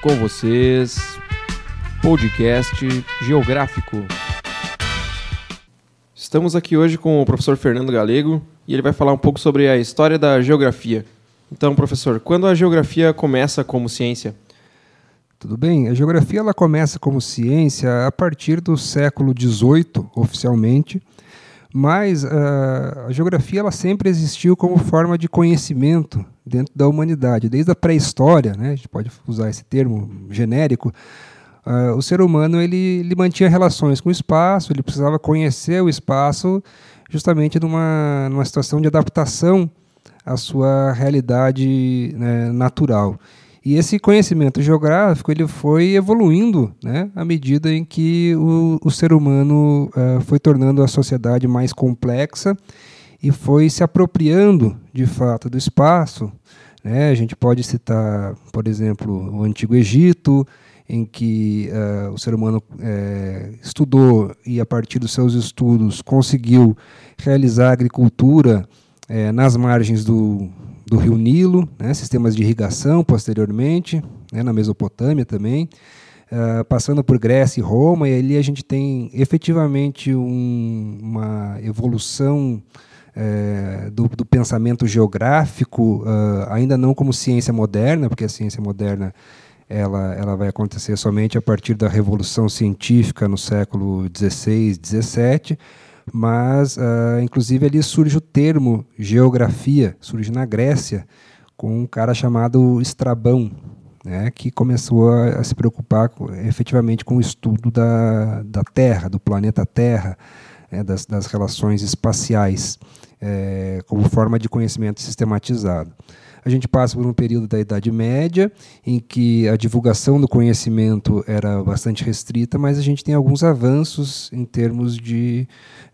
Com vocês, podcast geográfico. Estamos aqui hoje com o professor Fernando Galego e ele vai falar um pouco sobre a história da geografia. Então, professor, quando a geografia começa como ciência? Tudo bem. A geografia ela começa como ciência a partir do século XVIII, oficialmente, mas uh, a geografia ela sempre existiu como forma de conhecimento dentro da humanidade, desde a pré-história, né? a gente pode usar esse termo genérico. Uh, o ser humano ele, ele mantinha relações com o espaço, ele precisava conhecer o espaço justamente numa, numa situação de adaptação à sua realidade né, natural. E esse conhecimento geográfico ele foi evoluindo né, à medida em que o, o ser humano uh, foi tornando a sociedade mais complexa e foi se apropriando de fato do espaço. Né? A gente pode citar, por exemplo, o Antigo Egito, em que uh, o ser humano uh, estudou e, a partir dos seus estudos, conseguiu realizar agricultura uh, nas margens do, do rio Nilo, né, sistemas de irrigação posteriormente, né, na Mesopotâmia também, uh, passando por Grécia e Roma, e ali a gente tem efetivamente um, uma evolução uh, do, do, pensamento geográfico, uh, ainda não como ciência moderna, porque a ciência moderna ela, ela vai acontecer somente a partir da Revolução Científica no século XVI, XVII, mas uh, inclusive ali surge o termo geografia, surge na Grécia, com um cara chamado Estrabão, né, que começou a, a se preocupar com, efetivamente com o estudo da, da Terra, do planeta Terra, né, das, das relações espaciais, é, como forma de conhecimento sistematizado. A gente passa por um período da Idade Média, em que a divulgação do conhecimento era bastante restrita, mas a gente tem alguns avanços em termos de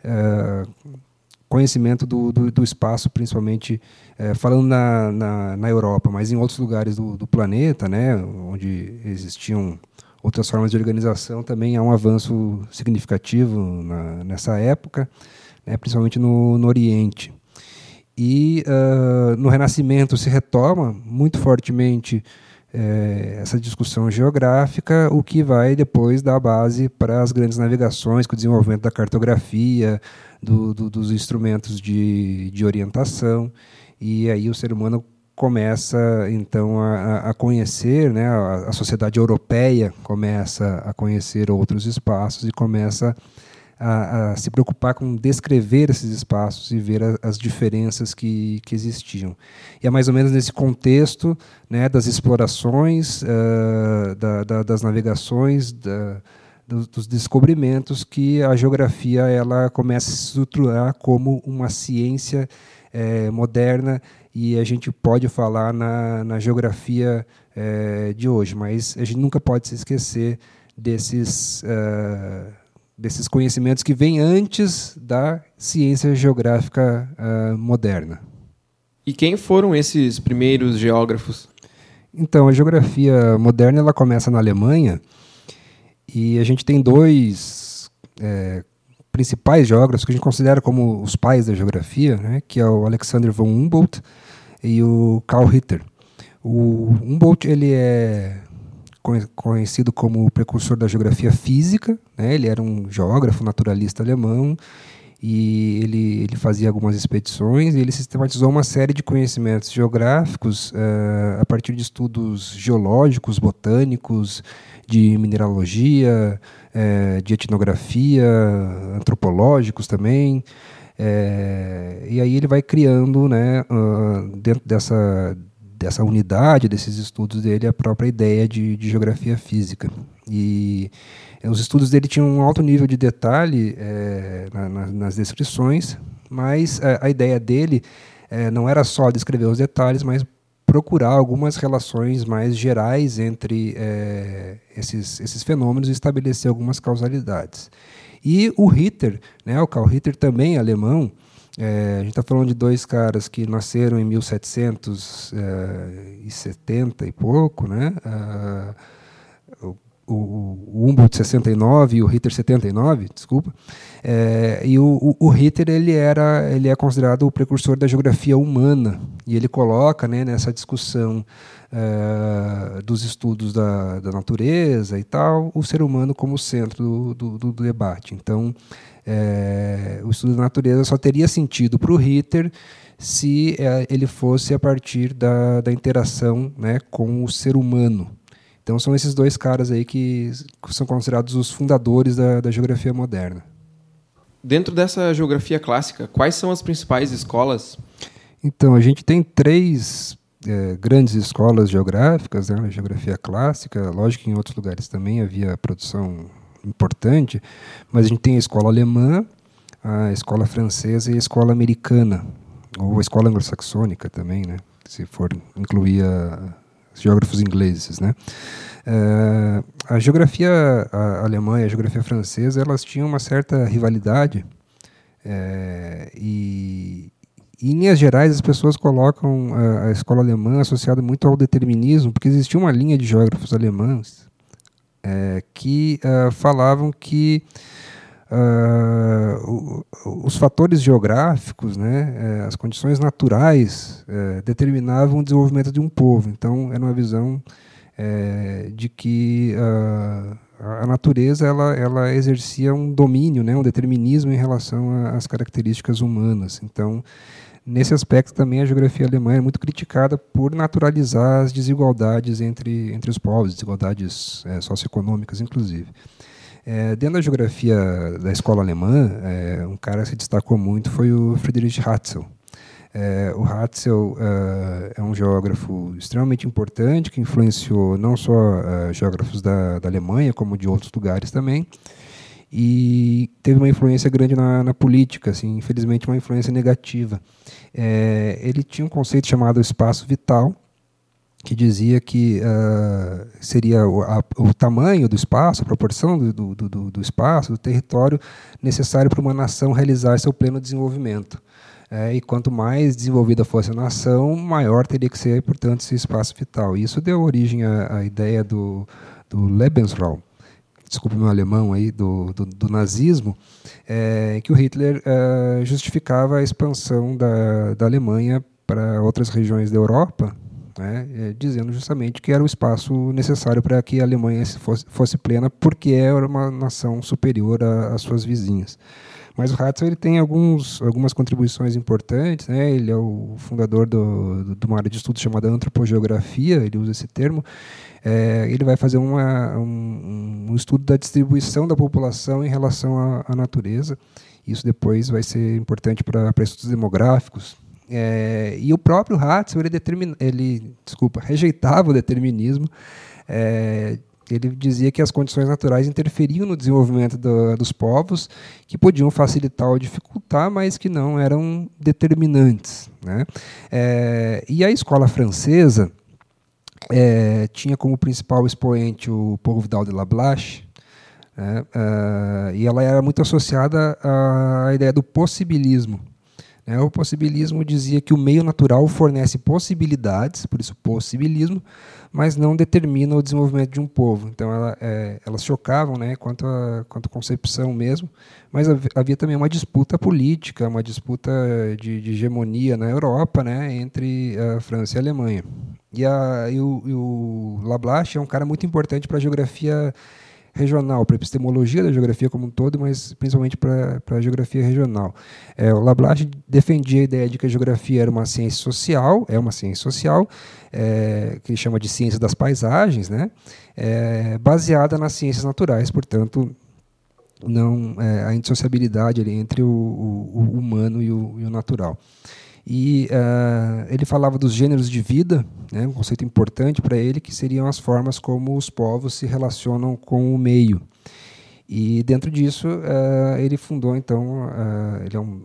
uh, conhecimento do, do, do, espaço, principalmente uh, falando na, na, na, Europa, mas em outros lugares do, do planeta, né, onde existiam outras formas de organização, também há um avanço significativo na, nessa época, né, principalmente no, no Oriente. E uh, no Renascimento se retoma muito fortemente é, essa discussão geográfica, o que vai depois dar base para as grandes navegações, com o desenvolvimento da cartografia, do, do, dos instrumentos de, de orientação, e aí o ser humano começa então a, a conhecer, né, a, a sociedade europeia começa a conhecer outros espaços e começa a a, se preocupar com descrever esses espaços e ver as diferenças que, que existiam. E é mais ou menos nesse contexto né, das explorações, uh, da, da, das navegações, da, dos, dos, descobrimentos que a geografia ela começa a se estruturar como uma ciência é, moderna e a gente pode falar na, na geografia é, de hoje, mas a gente nunca pode se esquecer desses uh, desses conhecimentos que vêm antes da ciência geográfica uh, moderna. E quem foram esses primeiros geógrafos? Então, a geografia moderna ela começa na Alemanha e a gente tem dois é, principais geógrafos que a gente considera como os pais da geografia, né, que é o Alexander von Humboldt e o Karl Ritter. O Humboldt ele é conhecido como o precursor da geografia física. Né? Ele era um geógrafo naturalista alemão e ele, ele fazia algumas expedições e ele sistematizou uma série de conhecimentos geográficos uh, a partir de estudos geológicos, botânicos, de mineralogia, uh, de etnografia, antropológicos também. Uh, e aí ele vai criando, né, dentro dessa dessa unidade desses estudos dele a própria ideia de, de geografia física. E eh, os estudos dele tinham um alto nível de detalhe é, na, na, nas descrições, mas a, a ideia dele é, não era só descrever os detalhes, mas procurar algumas relações mais gerais entre é, esses, esses fenômenos e estabelecer algumas causalidades. E o Ritter, né, o Karl Ritter também alemão, é, a gente está falando de dois caras que nasceram em 1770 é, e pouco, né? Uh, o, o Humboldt 69 e o Ritter 79, desculpa. É, e o, o, o, Ritter ele era, ele é considerado o precursor da geografia humana e ele coloca, né, nessa discussão é, dos estudos da, da, natureza e tal, o ser humano como centro do, do, do debate. Então, é, o estudo da natureza só teria sentido para o Ritter se é, ele fosse a partir da, da interação né, com o ser humano. Então são esses dois caras aí que são considerados os fundadores da, da geografia moderna. Dentro dessa geografia clássica, quais são as principais escolas? Então, a gente tem três é, grandes escolas geográficas, né, geografia clássica, lógico que em outros lugares também havia produção importante, mas a gente tem a escola alemã, a escola francesa e a escola americana, ou a escola anglo-saxônica também, né, se for incluir a, os geógrafos ingleses, né. Uh, a geografia alemã e a geografia francesa elas tinham uma certa rivalidade é, e, e, em linhas gerais as pessoas colocam a, a, escola alemã associada muito ao determinismo porque existia uma linha de geógrafos alemães é, que uh, falavam que uh, os fatores geográficos, né, as condições naturais determinavam o desenvolvimento de um povo. Então era uma visão é, de que a natureza ela, ela exercia um domínio, né, um determinismo em relação às características humanas. Então, nesse aspecto também a geografia alemã é muito criticada por naturalizar as desigualdades entre, entre os povos, desigualdades é, socioeconômicas, inclusive. É, dentro da geografia da escola alemã, é, um cara que se destacou muito foi o Friedrich Hatzel. É, o Hatzel uh, é um geógrafo extremamente importante que influenciou não só uh, geógrafos da, da, Alemanha, como de outros lugares também, e teve uma influência grande na, na política, assim, infelizmente uma influência negativa. É, ele tinha um conceito chamado espaço vital, que dizia que uh, seria o, a, o, tamanho do espaço, a proporção do, do, do, do espaço, do território necessário para uma nação realizar seu pleno desenvolvimento. É, e quanto mais desenvolvida fosse a nação, maior teria que ser, portanto, esse espaço vital. Isso deu origem à, à ideia do, do Lebensraum, desculpe meu alemão aí, do, do, do nazismo, é, que o Hitler é, justificava a expansão da, da Alemanha para outras regiões da Europa, né, é, dizendo justamente que era o espaço necessário para que a Alemanha fosse, fosse plena, porque era uma nação superior às suas vizinhas. Mas o Hatzel ele tem alguns, algumas contribuições importantes. Né? Ele é o fundador do, do, de uma área de estudo chamada antropogeografia, ele usa esse termo. É, ele vai fazer uma, um, um, estudo da distribuição da população em relação à, à natureza. Isso depois vai ser importante para estudos demográficos. É, e o próprio Hatzel ele, determina, ele desculpa, rejeitava o determinismo. É, ele dizia que as condições naturais interferiam no desenvolvimento do, dos povos, que podiam facilitar ou dificultar, mas que não eram determinantes. Né? É, e a escola francesa é, tinha como principal expoente o Paul Vidal de Lablache, né? é, e ela era muito associada à ideia do possibilismo. Né? O possibilismo dizia que o meio natural fornece possibilidades, por isso possibilismo, mas não determina o desenvolvimento de um povo. Então ela, é, elas chocavam né, quanto, a, quanto a concepção mesmo, mas havia também uma disputa política, uma disputa de, de hegemonia na Europa né, entre a França e a Alemanha. E, a, e, o, e o Lablache é um cara muito importante para a geografia regional, para a epistemologia da geografia como um todo, mas principalmente para a geografia regional. É, o Lablache defendia a ideia de que a geografia era uma ciência social, é uma ciência social, é, que ele chama de ciência das paisagens, né, é, baseada nas ciências naturais, portanto, não é, a indissociabilidade ali entre o, o, o humano e o, e o natural. E uh, ele falava dos gêneros de vida, né, um conceito importante para ele, que seriam as formas como os povos se relacionam com o meio. E dentro disso, uh, ele fundou, então, uh, ele é um,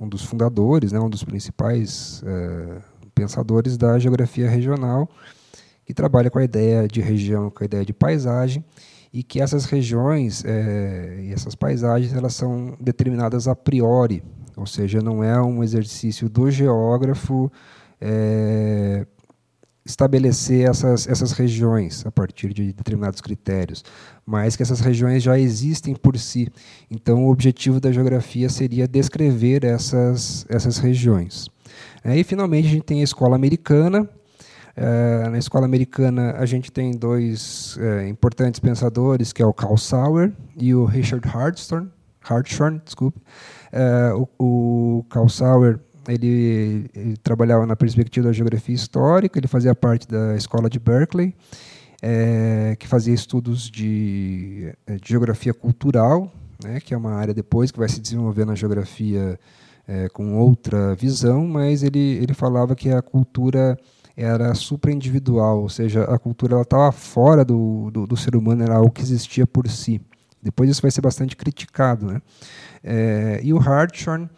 um, dos fundadores, né, um dos principais pensadores da geografia regional, que trabalha com a ideia de região, com a ideia de paisagem, e que essas regiões e essas paisagens elas são determinadas a priori ou seja, não é um exercício do geógrafo é, estabelecer essas, essas regiões a partir de determinados critérios, mas que essas regiões já existem por si. Então, o objetivo da geografia seria descrever essas, essas regiões. É, e, finalmente, a gente tem a escola americana, Uh, na escola americana, a gente tem dois uh, importantes pensadores, que é o Carl Sauer e o Richard Hartshorne. Hartshorne desculpe. Uh, o, o Sauer ele, ele, trabalhava na perspectiva da geografia histórica, ele fazia parte da escola de Berkeley, que fazia estudos de, de geografia cultural, né, que é uma área depois que vai se desenvolver na geografia com outra visão, mas ele, ele falava que a cultura era supra-individual, ou seja, a cultura estava fora do, do, do, ser humano, era algo que existia por si. Depois isso vai ser bastante criticado. Né? É, e o Hartshorne,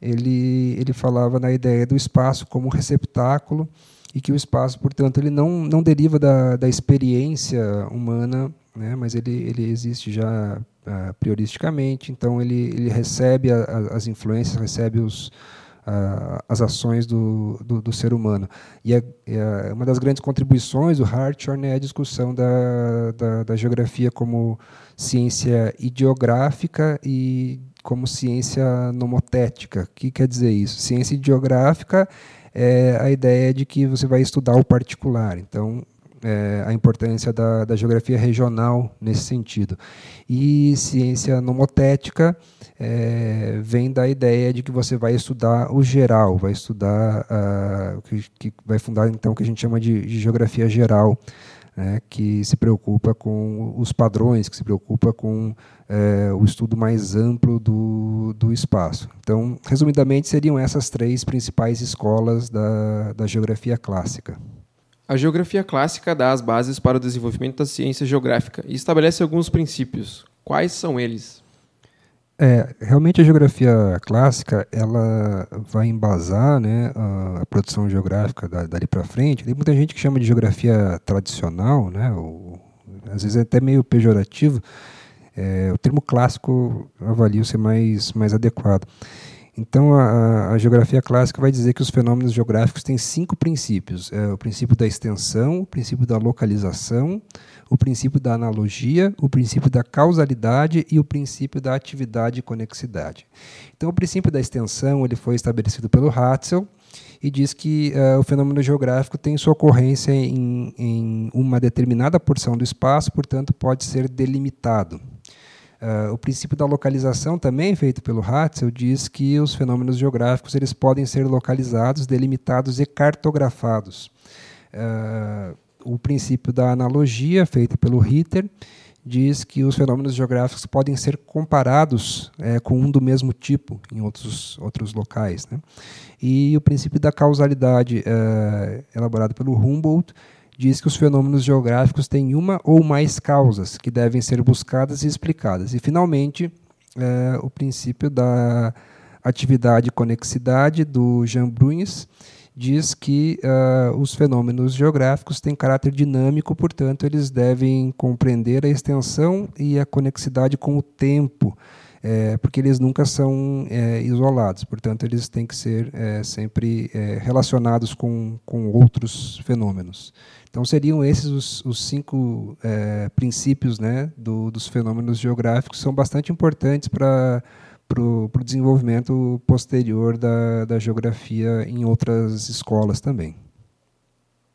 ele, ele falava na ideia do espaço como receptáculo e que o espaço, portanto, ele não, não deriva da, da experiência humana, né? mas ele, ele existe já uh, prioristicamente, então ele, ele recebe a, a, as influências, recebe os, as ações do, do, do, ser humano. E, a, e a, uma das grandes contribuições do Hartshorne é a discussão da, da, da geografia como ciência ideográfica e como ciência nomotética. O que quer dizer isso? Ciência ideográfica é a ideia de que você vai estudar o particular. Então, é, a importância da, da, geografia regional nesse sentido. E ciência nomotética é, vem da ideia de que você vai estudar o geral, vai estudar uh, que, que, vai fundar então o que a gente chama de, de geografia geral, né, que se preocupa com os padrões, que se preocupa com é, o estudo mais amplo do, do espaço. Então, resumidamente, seriam essas três principais escolas da, da geografia clássica. A geografia clássica dá as bases para o desenvolvimento da ciência geográfica e estabelece alguns princípios. Quais são eles? É, realmente a geografia clássica ela vai embasar né, a, produção geográfica dali para frente. Tem muita gente que chama de geografia tradicional, né, ou, às vezes é até meio pejorativo. É, o termo clássico avalio ser mais, mais adequado. Então, a, a, geografia clássica vai dizer que os fenômenos geográficos têm cinco princípios: é o princípio da extensão, o princípio da localização, o princípio da analogia, o princípio da causalidade e o princípio da atividade e conexidade. Então, o princípio da extensão ele foi estabelecido pelo Hatzel e diz que uh, o fenômeno geográfico tem sua ocorrência em, em uma determinada porção do espaço, portanto, pode ser delimitado. Uh, o princípio da localização, também feito pelo Hatzel, diz que os fenômenos geográficos eles podem ser localizados, delimitados e cartografados. Uh, o princípio da analogia, feito pelo Ritter, diz que os fenômenos geográficos podem ser comparados é, com um do mesmo tipo em outros, outros locais. Né? E o princípio da causalidade, é, elaborado pelo Humboldt, diz que os fenômenos geográficos têm uma ou mais causas que devem ser buscadas e explicadas. E, finalmente, é, o princípio da atividade e conexidade do Jean Bruins diz que uh, os fenômenos geográficos têm caráter dinâmico, portanto, eles devem compreender a extensão e a conexidade com o tempo, é, porque eles nunca são é, isolados, portanto, eles têm que ser é, sempre é, relacionados com, com outros fenômenos. Então, seriam esses os, os cinco é, princípios né, do, dos fenômenos geográficos, são bastante importantes para para o desenvolvimento posterior da, da geografia em outras escolas também.